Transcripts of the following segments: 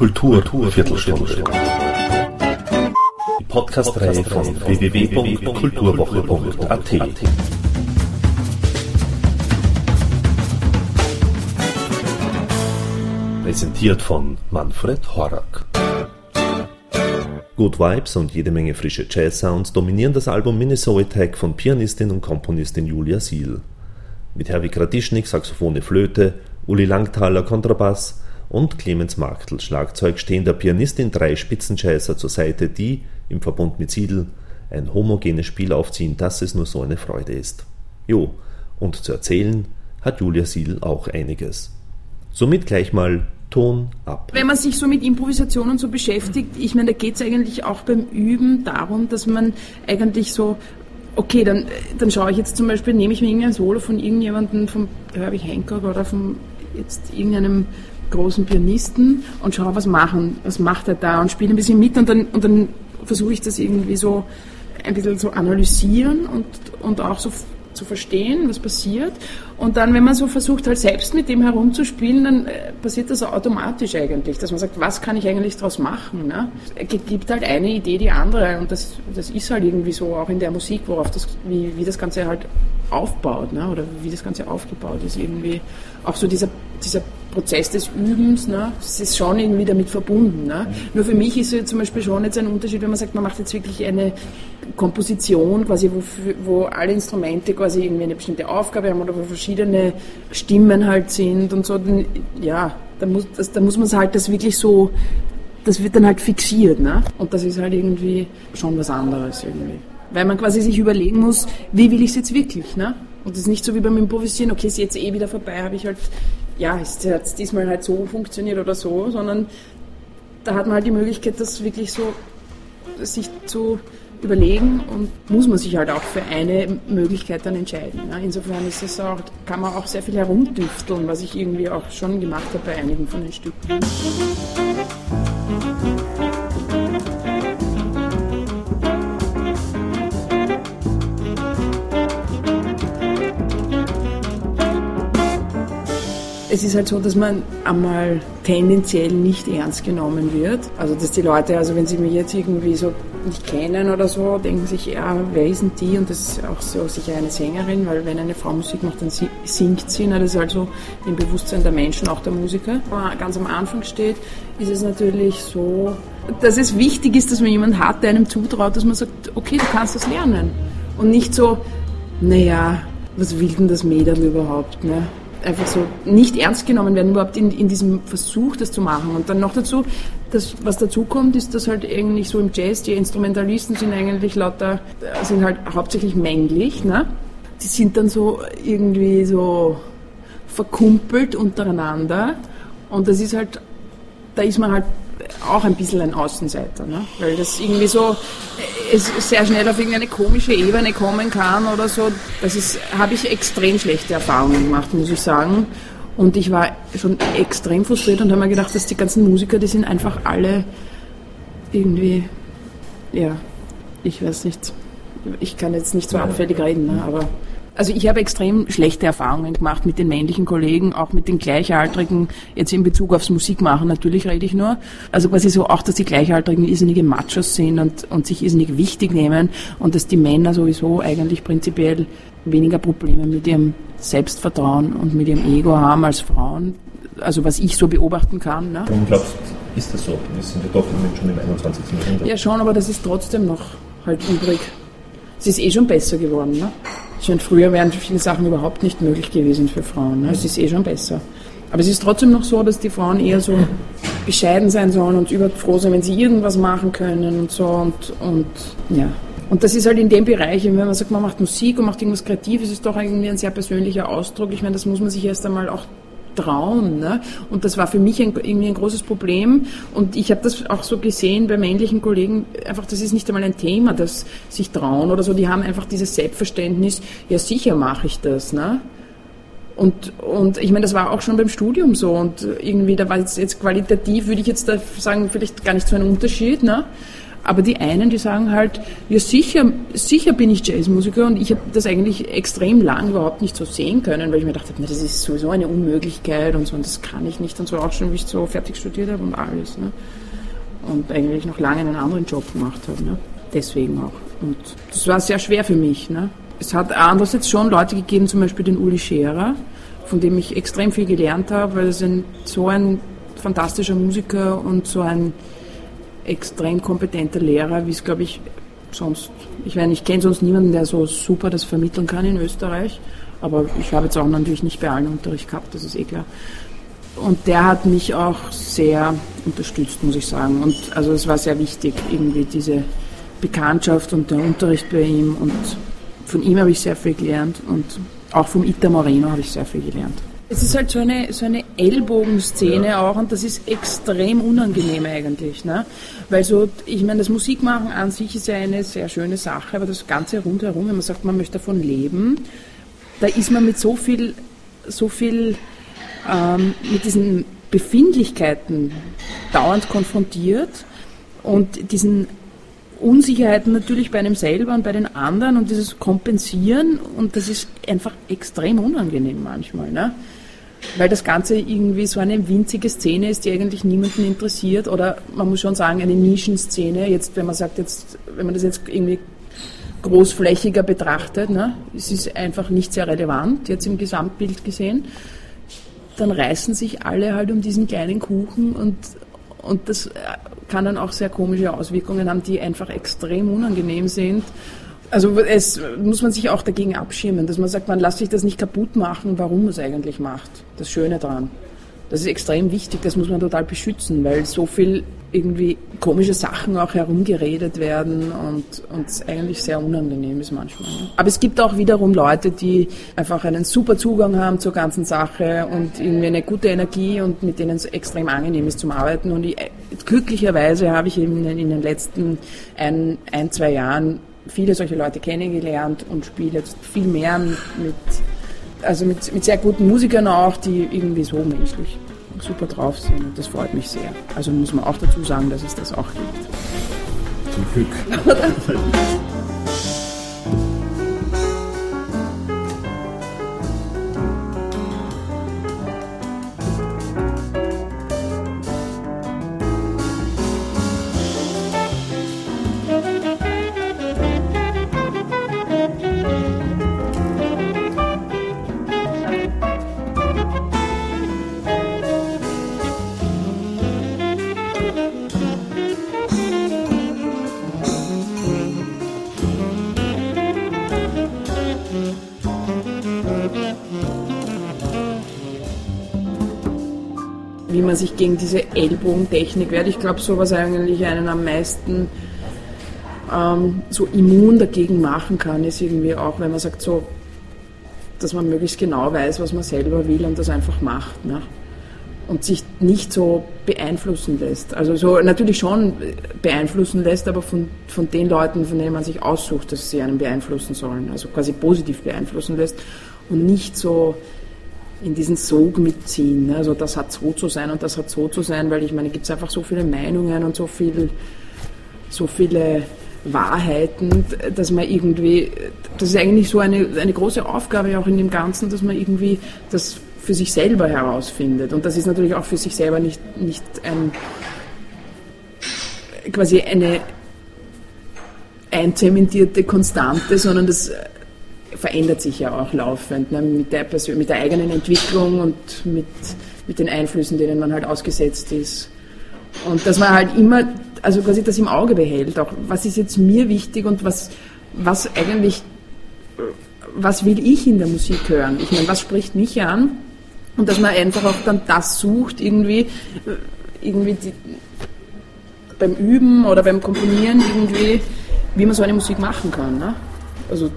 Kultur, Kultur Viertelstunde. Die Podcast-Reihe von www.kulturwoche.at. Präsentiert von Manfred Horak. Good Vibes und jede Menge frische Jazz-Sounds dominieren das Album Minnesota Tag von Pianistin und Komponistin Julia Siel. Mit Herwig Radischnik Saxophone Flöte, Uli Langthaler Kontrabass und Clemens Marktl Schlagzeug stehen der Pianistin drei Spitzenjazzer zur Seite, die, im Verbund mit Siedl, ein homogenes Spiel aufziehen, dass es nur so eine Freude ist. Jo, und zu erzählen hat Julia Siedl auch einiges. Somit gleich mal Ton ab. Wenn man sich so mit Improvisation und so beschäftigt, ich meine, da geht es eigentlich auch beim Üben darum, dass man eigentlich so, okay, dann, dann schaue ich jetzt zum Beispiel, nehme ich mir irgendein Solo von irgendjemandem, vom Herbie Hancock oder von jetzt irgendeinem großen Pianisten und schaue, was machen, was macht er da und spiele ein bisschen mit und dann, und dann versuche ich das irgendwie so ein bisschen zu analysieren und, und auch so zu verstehen, was passiert. Und dann, wenn man so versucht, halt selbst mit dem herumzuspielen, dann äh, passiert das automatisch eigentlich, dass man sagt, was kann ich eigentlich daraus machen? Ne? Es gibt halt eine Idee die andere und das, das ist halt irgendwie so auch in der Musik, worauf das, wie, wie das Ganze halt aufbaut ne? oder wie das Ganze aufgebaut ist. Irgendwie auch so dieser, dieser Prozess des Übens, ne, das ist schon irgendwie damit verbunden. Ne. Nur für mich ist es zum Beispiel schon jetzt ein Unterschied, wenn man sagt, man macht jetzt wirklich eine Komposition, quasi, wo, wo alle Instrumente quasi irgendwie eine bestimmte Aufgabe haben oder wo verschiedene Stimmen halt sind und so, dann, ja, da muss, das, da muss man es halt das wirklich so, das wird dann halt fixiert, ne? Und das ist halt irgendwie schon was anderes irgendwie. Weil man quasi sich überlegen muss, wie will ich es jetzt wirklich, ne? Und das ist nicht so wie beim Improvisieren, okay, ist jetzt eh wieder vorbei, habe ich halt, ja, ist jetzt diesmal halt so funktioniert oder so, sondern da hat man halt die Möglichkeit, das wirklich so sich zu überlegen und muss man sich halt auch für eine Möglichkeit dann entscheiden. Ja, insofern ist es auch, kann man auch sehr viel herumdüfteln, was ich irgendwie auch schon gemacht habe bei einigen von den Stücken. Es ist halt so, dass man einmal tendenziell nicht ernst genommen wird. Also dass die Leute, also wenn sie mich jetzt irgendwie so nicht kennen oder so, denken sich, ja, wer ist denn die? Und das ist auch so sicher eine Sängerin, weil wenn eine Frau Musik macht, dann singt sie. Das ist also im Bewusstsein der Menschen, auch der Musiker. Man ganz am Anfang steht, ist es natürlich so, dass es wichtig ist, dass man jemanden hat, der einem zutraut, dass man sagt, okay, du kannst das lernen. Und nicht so, naja, was will denn das Mädel überhaupt? Ne? Einfach so nicht ernst genommen werden, überhaupt in, in diesem Versuch, das zu machen. Und dann noch dazu, das, was dazu kommt, ist, dass halt eigentlich so im Jazz die Instrumentalisten sind eigentlich lauter, sind halt hauptsächlich männlich, ne? Die sind dann so irgendwie so verkumpelt untereinander. Und das ist halt, da ist man halt auch ein bisschen ein Außenseiter, ne? weil das irgendwie so es sehr schnell auf irgendeine komische Ebene kommen kann oder so. Das ist, habe ich extrem schlechte Erfahrungen gemacht, muss ich sagen. Und ich war schon extrem frustriert und habe mir gedacht, dass die ganzen Musiker, die sind einfach alle irgendwie, ja, ich weiß nicht, ich kann jetzt nicht so abfällig reden, ne, aber also ich habe extrem schlechte Erfahrungen gemacht mit den männlichen Kollegen, auch mit den Gleichaltrigen, jetzt in Bezug aufs Musikmachen, natürlich rede ich nur. Also quasi so auch, dass die Gleichaltrigen irrsinnige Machos sind und, und sich irrsinnig wichtig nehmen und dass die Männer sowieso eigentlich prinzipiell weniger Probleme mit ihrem Selbstvertrauen und mit ihrem Ego haben als Frauen. Also was ich so beobachten kann. Ne? Warum glaubst du, ist das so? Wir sind ja doch schon im 21. Jahrhundert. Ja schon, aber das ist trotzdem noch halt übrig. Es ist eh schon besser geworden. Ne? Ich meine, früher wären viele Sachen überhaupt nicht möglich gewesen für Frauen. Ne? Es ist eh schon besser. Aber es ist trotzdem noch so, dass die Frauen eher so bescheiden sein sollen und überfroh sein, wenn sie irgendwas machen können und so. Und, und ja. Und das ist halt in dem Bereich, wenn man sagt, man macht Musik und macht irgendwas Kreatives, ist es doch irgendwie ein sehr persönlicher Ausdruck. Ich meine, das muss man sich erst einmal auch trauen. Ne? Und das war für mich ein, irgendwie ein großes Problem. Und ich habe das auch so gesehen bei männlichen Kollegen, einfach, das ist nicht einmal ein Thema, das sich trauen oder so. Die haben einfach dieses Selbstverständnis, ja sicher mache ich das. Ne? Und, und ich meine, das war auch schon beim Studium so. Und irgendwie, da war jetzt, jetzt qualitativ, würde ich jetzt da sagen, vielleicht gar nicht so ein Unterschied. Ne? Aber die einen, die sagen halt, ja sicher, sicher bin ich Jazzmusiker und ich habe das eigentlich extrem lang überhaupt nicht so sehen können, weil ich mir dachte, das ist sowieso eine Unmöglichkeit und so und das kann ich nicht und so auch schon, wie ich so fertig studiert habe und alles. Ne? Und eigentlich noch lange einen anderen Job gemacht habe. Ne? Deswegen auch. Und das war sehr schwer für mich. Ne? Es hat andererseits schon Leute gegeben, zum Beispiel den Uli Scherer, von dem ich extrem viel gelernt habe, weil er so ein fantastischer Musiker und so ein extrem kompetenter Lehrer, wie es, glaube ich, sonst, ich meine, ich kenne sonst niemanden, der so super das vermitteln kann in Österreich, aber ich habe jetzt auch natürlich nicht bei allen Unterricht gehabt, das ist eh klar. Und der hat mich auch sehr unterstützt, muss ich sagen. Und also es war sehr wichtig, irgendwie diese Bekanntschaft und der Unterricht bei ihm. Und von ihm habe ich sehr viel gelernt und auch vom Ita Moreno habe ich sehr viel gelernt. Es ist halt so eine, so eine Ellbogenszene ja. auch und das ist extrem unangenehm eigentlich. Ne? Weil so, ich meine, das Musikmachen an sich ist ja eine sehr schöne Sache, aber das Ganze rundherum, wenn man sagt, man möchte davon leben, da ist man mit so viel, so viel, ähm, mit diesen Befindlichkeiten dauernd konfrontiert und diesen Unsicherheiten natürlich bei einem selber und bei den anderen und dieses Kompensieren und das ist einfach extrem unangenehm manchmal. Ne? Weil das Ganze irgendwie so eine winzige Szene ist, die eigentlich niemanden interessiert. Oder man muss schon sagen, eine Nischenszene. Jetzt, wenn man sagt, jetzt, wenn man das jetzt irgendwie großflächiger betrachtet, ne, es ist einfach nicht sehr relevant, jetzt im Gesamtbild gesehen, dann reißen sich alle halt um diesen kleinen Kuchen und, und das kann dann auch sehr komische Auswirkungen haben, die einfach extrem unangenehm sind also es muss man sich auch dagegen abschirmen, dass man sagt, man lässt sich das nicht kaputt machen, warum man es eigentlich macht. Das Schöne daran. Das ist extrem wichtig, das muss man total beschützen, weil so viel irgendwie komische Sachen auch herumgeredet werden und uns eigentlich sehr unangenehm ist manchmal. Aber es gibt auch wiederum Leute, die einfach einen super Zugang haben zur ganzen Sache und irgendwie eine gute Energie und mit denen es extrem angenehm ist zum Arbeiten. Und ich, glücklicherweise habe ich eben in den letzten ein, ein, zwei Jahren viele solche Leute kennengelernt und spiele jetzt viel mehr mit, also mit, mit sehr guten Musikern auch, die irgendwie so menschlich super drauf sind. Und das freut mich sehr. Also muss man auch dazu sagen, dass es das auch gibt. Zum Glück. wie man sich gegen diese Ellbogentechnik wehrt. Ich glaube, sowas eigentlich einen am meisten ähm, so immun dagegen machen kann, ist irgendwie auch, wenn man sagt, so, dass man möglichst genau weiß, was man selber will und das einfach macht. Ne? Und sich nicht so beeinflussen lässt. Also so natürlich schon beeinflussen lässt, aber von, von den Leuten, von denen man sich aussucht, dass sie einen beeinflussen sollen. Also quasi positiv beeinflussen lässt und nicht so in diesen Sog mitziehen. Ne? Also das hat so zu sein und das hat so zu sein, weil ich meine, gibt es einfach so viele Meinungen und so viel, so viele Wahrheiten, dass man irgendwie, das ist eigentlich so eine, eine große Aufgabe auch in dem Ganzen, dass man irgendwie das für sich selber herausfindet. Und das ist natürlich auch für sich selber nicht, nicht ein, quasi eine einzementierte Konstante, sondern das verändert sich ja auch laufend ne, mit, der mit der eigenen Entwicklung und mit, mit den Einflüssen, denen man halt ausgesetzt ist. Und dass man halt immer, also quasi das im Auge behält, auch was ist jetzt mir wichtig und was, was eigentlich, was will ich in der Musik hören? Ich meine, was spricht mich an? Und dass man einfach auch dann das sucht, irgendwie, irgendwie die, beim Üben oder beim Komponieren irgendwie, wie man so eine Musik machen kann. Ne? Also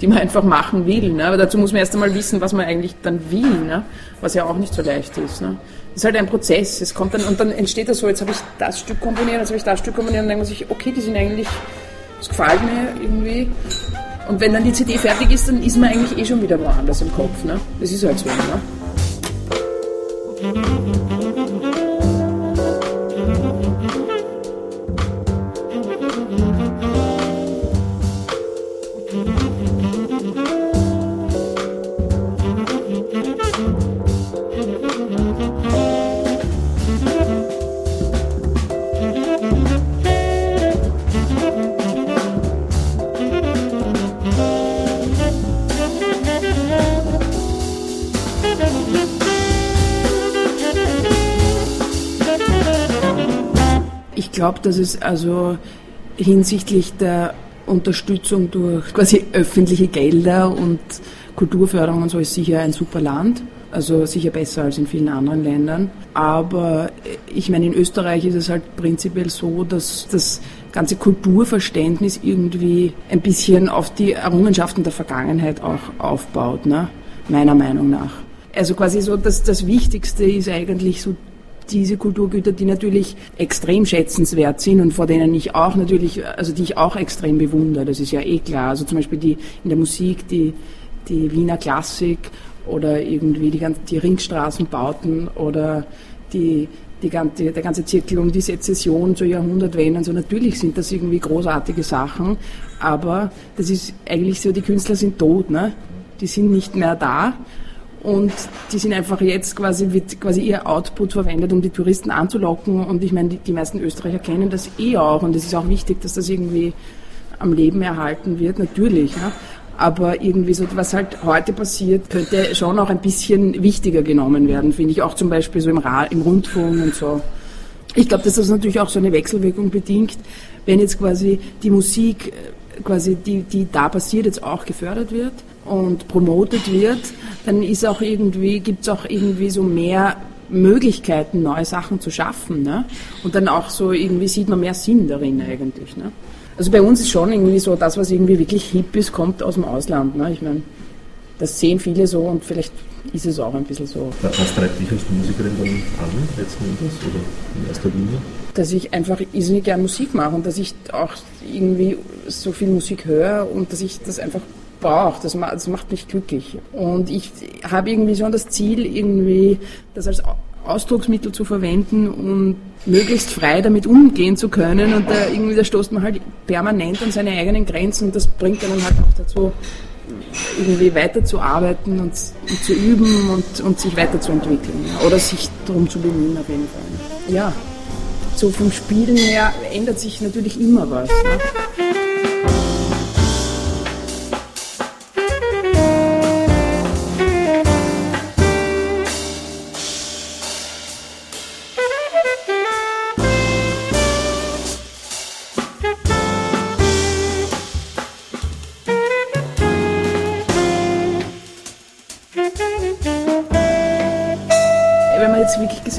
die man einfach machen will. Ne? Aber dazu muss man erst einmal wissen, was man eigentlich dann will, ne? was ja auch nicht so leicht ist. Ne? Das ist halt ein Prozess. Es kommt dann, und dann entsteht das so, jetzt habe ich das Stück komponiert, jetzt habe ich das Stück komponiert und dann denkt man sich, okay, die sind eigentlich, das gefällt mir irgendwie. Und wenn dann die CD fertig ist, dann ist man eigentlich eh schon wieder woanders im Kopf. Ne? Das ist halt so. Ne? Glaube, dass es also hinsichtlich der Unterstützung durch quasi öffentliche Gelder und Kulturförderung und so ist sicher ein super Land. Also sicher besser als in vielen anderen Ländern. Aber ich meine, in Österreich ist es halt prinzipiell so, dass das ganze Kulturverständnis irgendwie ein bisschen auf die Errungenschaften der Vergangenheit auch aufbaut, ne? meiner Meinung nach. Also quasi so, dass das Wichtigste ist eigentlich so diese Kulturgüter, die natürlich extrem schätzenswert sind und vor denen ich auch natürlich, also die ich auch extrem bewundere, das ist ja eh klar. Also zum Beispiel die in der Musik, die, die Wiener Klassik oder irgendwie die, ganzen, die Ringstraßenbauten oder die, die ganze, der ganze Zirkel um die Sezession zur Jahrhundertwende. So natürlich sind das irgendwie großartige Sachen, aber das ist eigentlich so, die Künstler sind tot, ne? Die sind nicht mehr da und die sind einfach jetzt quasi, wird quasi ihr Output verwendet, um die Touristen anzulocken. Und ich meine, die, die meisten Österreicher kennen das eh auch. Und es ist auch wichtig, dass das irgendwie am Leben erhalten wird, natürlich. Ja. Aber irgendwie so, was halt heute passiert, könnte schon auch ein bisschen wichtiger genommen werden, finde ich. Auch zum Beispiel so im, Ra im Rundfunk und so. Ich glaube, dass das natürlich auch so eine Wechselwirkung bedingt, wenn jetzt quasi die Musik, äh, quasi die, die da passiert, jetzt auch gefördert wird und promotet wird, dann ist auch irgendwie, gibt es auch irgendwie so mehr Möglichkeiten, neue Sachen zu schaffen. Ne? Und dann auch so irgendwie sieht man mehr Sinn darin eigentlich. Ne? Also bei uns ist schon irgendwie so, das, was irgendwie wirklich hip ist, kommt aus dem Ausland. Ne? Ich meine, das sehen viele so und vielleicht ist es auch ein bisschen so. Was treibt dich als Musikerin dann an, letzten Endes, oder in erster Linie? Dass ich einfach irrsinnig gerne Musik mache und dass ich auch irgendwie so viel Musik höre und dass ich das einfach brauche. Das, das macht mich glücklich. Und ich habe irgendwie schon das Ziel, irgendwie das als Ausdrucksmittel zu verwenden und möglichst frei damit umgehen zu können. Und da, irgendwie, da stoßt man halt permanent an seine eigenen Grenzen und das bringt einen halt auch dazu, irgendwie weiterzuarbeiten und, und zu üben und, und sich weiterzuentwickeln. Oder sich darum zu bemühen auf jeden Fall. Ja, so vom Spielen her ändert sich natürlich immer was. Ne?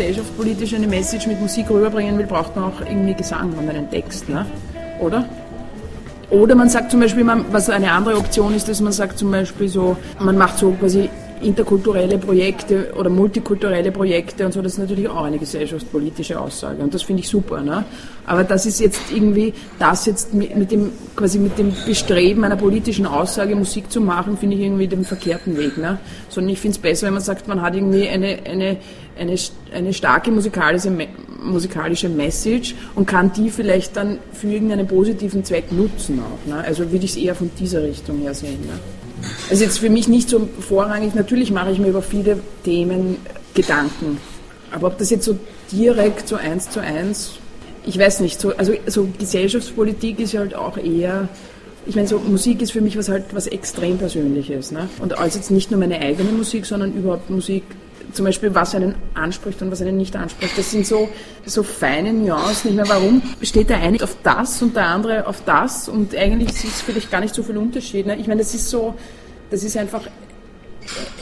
Gesellschaftspolitisch eine Message mit Musik rüberbringen will, braucht man auch irgendwie Gesang und einen Text, ne? oder? Oder man sagt zum Beispiel, was eine andere Option ist, dass man sagt zum Beispiel so, man macht so quasi interkulturelle Projekte oder multikulturelle Projekte und so, das ist natürlich auch eine gesellschaftspolitische Aussage und das finde ich super. Ne? Aber das ist jetzt irgendwie, das jetzt mit, mit, dem, quasi mit dem Bestreben einer politischen Aussage Musik zu machen, finde ich irgendwie den verkehrten Weg. Ne? Sondern ich finde es besser, wenn man sagt, man hat irgendwie eine, eine, eine, eine starke musikalische, musikalische Message und kann die vielleicht dann für irgendeinen positiven Zweck nutzen auch. Ne? Also würde ich es eher von dieser Richtung her sehen. Ne? Also jetzt für mich nicht so vorrangig, natürlich mache ich mir über viele Themen Gedanken. Aber ob das jetzt so direkt so eins zu eins, ich weiß nicht, so, also so Gesellschaftspolitik ist halt auch eher, ich meine, so Musik ist für mich was halt was extrem Persönliches. Ne? Und als jetzt nicht nur meine eigene Musik, sondern überhaupt Musik, zum Beispiel was einen anspricht und was einen nicht anspricht. Das sind so, so feine Nuancen. Ich meine, warum steht der eine auf das und der andere auf das und eigentlich ist es vielleicht gar nicht so viel Unterschied. Ne? Ich meine, das ist so, das ist einfach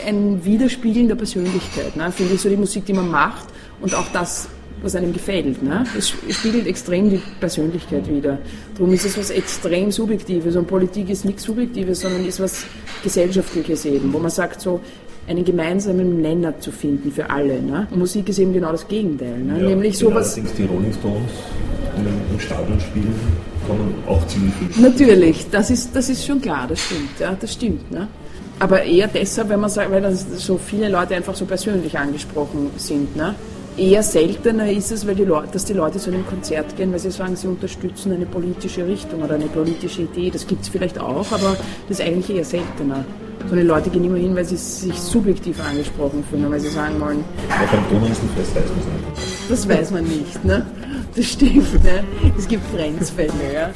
ein Widerspiegeln der Persönlichkeit, ne? finde ich, so die Musik, die man macht und auch das, was einem gefällt. Ne? Es spiegelt extrem die Persönlichkeit wider. Darum ist es was extrem Subjektives und Politik ist nichts Subjektives, sondern ist was Gesellschaftliches eben, wo man sagt so, einen gemeinsamen Nenner zu finden für alle. Ne? Musik ist eben genau das Gegenteil. Ne? Ja, Nämlich sowas. Allerdings die Rolling Stones im Stadion spielen, kann man auch ziemlich viel. Natürlich, das ist, das ist schon klar, das stimmt. Ja, das stimmt. Ne? Aber eher deshalb, wenn man sagt, weil so viele Leute einfach so persönlich angesprochen sind. Ne? Eher seltener ist es, weil die Leute, dass die Leute zu einem Konzert gehen, weil sie sagen, sie unterstützen eine politische Richtung oder eine politische Idee. Das gibt es vielleicht auch, aber das ist eigentlich eher seltener. Sondern die Leute gehen immer hin, weil sie sich subjektiv angesprochen fühlen, weil sie sagen wollen. Ja, beim weiß man es nicht. Das weiß man nicht, ne? Das stimmt, ne? Es gibt Grenzfälle, ja.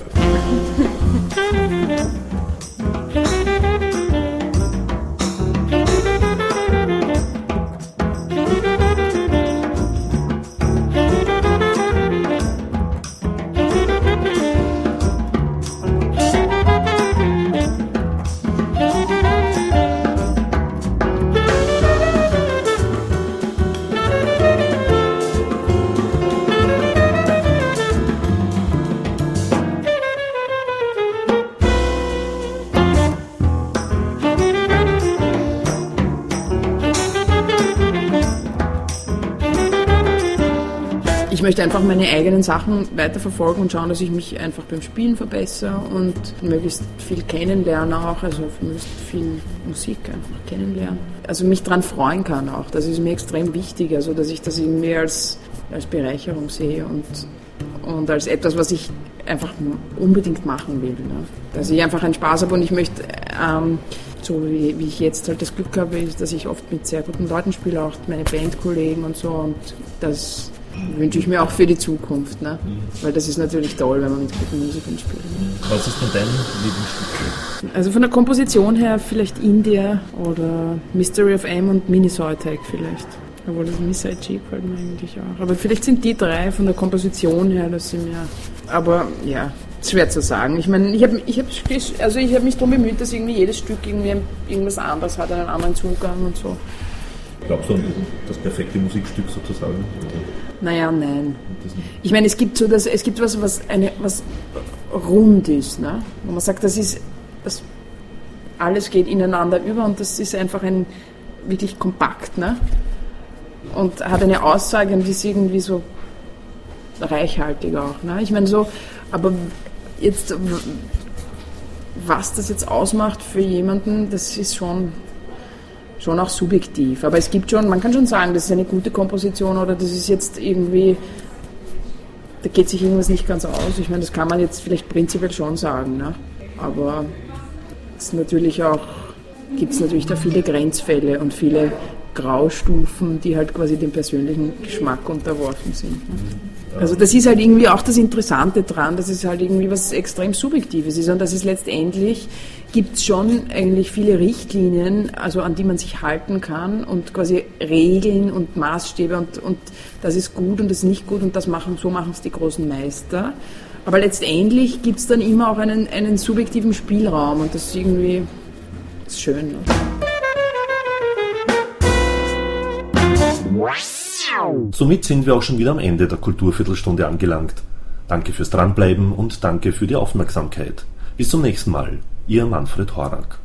Möchte einfach meine eigenen Sachen weiterverfolgen und schauen, dass ich mich einfach beim Spielen verbessere und möglichst viel kennenlerne auch, also möglichst viel Musik einfach kennenlernen. Also mich daran freuen kann auch. Das ist mir extrem wichtig, also dass ich das irgendwie als, als Bereicherung sehe und, und als etwas, was ich einfach unbedingt machen will. Ne? Dass ich einfach einen Spaß habe und ich möchte, ähm, so wie, wie, ich jetzt halt das Glück habe, ist, dass ich oft mit sehr guten Leuten spiele, auch meine Bandkollegen und so. Und das wünsche ich mir auch für die Zukunft. Ne? Weil das ist natürlich toll, wenn man mit guten Musikern spielt. Was ist denn dein Lieblingsstück? Also von der Komposition her vielleicht India oder Mystery of M und Mini Soytech vielleicht. Obwohl das Miss IG gefällt mir eigentlich auch. Aber vielleicht sind die drei von der Komposition her, das sind ja. Aber ja, schwer zu sagen. Ich meine, ich habe ich hab, also hab mich darum bemüht, dass irgendwie jedes Stück irgendwie irgendwas anderes hat, einen anderen Zugang und so. Glaubst du an das perfekte Musikstück sozusagen? Naja, nein. Ich meine, es gibt so das, es gibt was, was eine, was rund ist, ne? Wo man sagt, das ist, das alles geht ineinander über und das ist einfach ein wirklich kompakt, ne? Und hat eine Aussage und ist irgendwie so reichhaltig auch. Ne? Ich meine so, aber jetzt, was das jetzt ausmacht für jemanden, das ist schon, schon auch subjektiv. Aber es gibt schon, man kann schon sagen, das ist eine gute Komposition oder das ist jetzt irgendwie, da geht sich irgendwas nicht ganz aus. Ich meine, das kann man jetzt vielleicht prinzipiell schon sagen. Ne? Aber es natürlich auch, gibt es natürlich da viele Grenzfälle und viele Graustufen, die halt quasi dem persönlichen Geschmack unterworfen sind. Ne? Also das ist halt irgendwie auch das Interessante dran, dass es halt irgendwie was extrem Subjektives ist und dass es letztendlich gibt schon eigentlich viele Richtlinien, also an die man sich halten kann und quasi Regeln und Maßstäbe und, und das ist gut und das ist nicht gut und das machen, so machen es die großen Meister. Aber letztendlich gibt es dann immer auch einen, einen subjektiven Spielraum und das ist irgendwie das ist schön. Somit sind wir auch schon wieder am Ende der Kulturviertelstunde angelangt. Danke fürs Dranbleiben und danke für die Aufmerksamkeit. Bis zum nächsten Mal. Ihr Manfred Horak.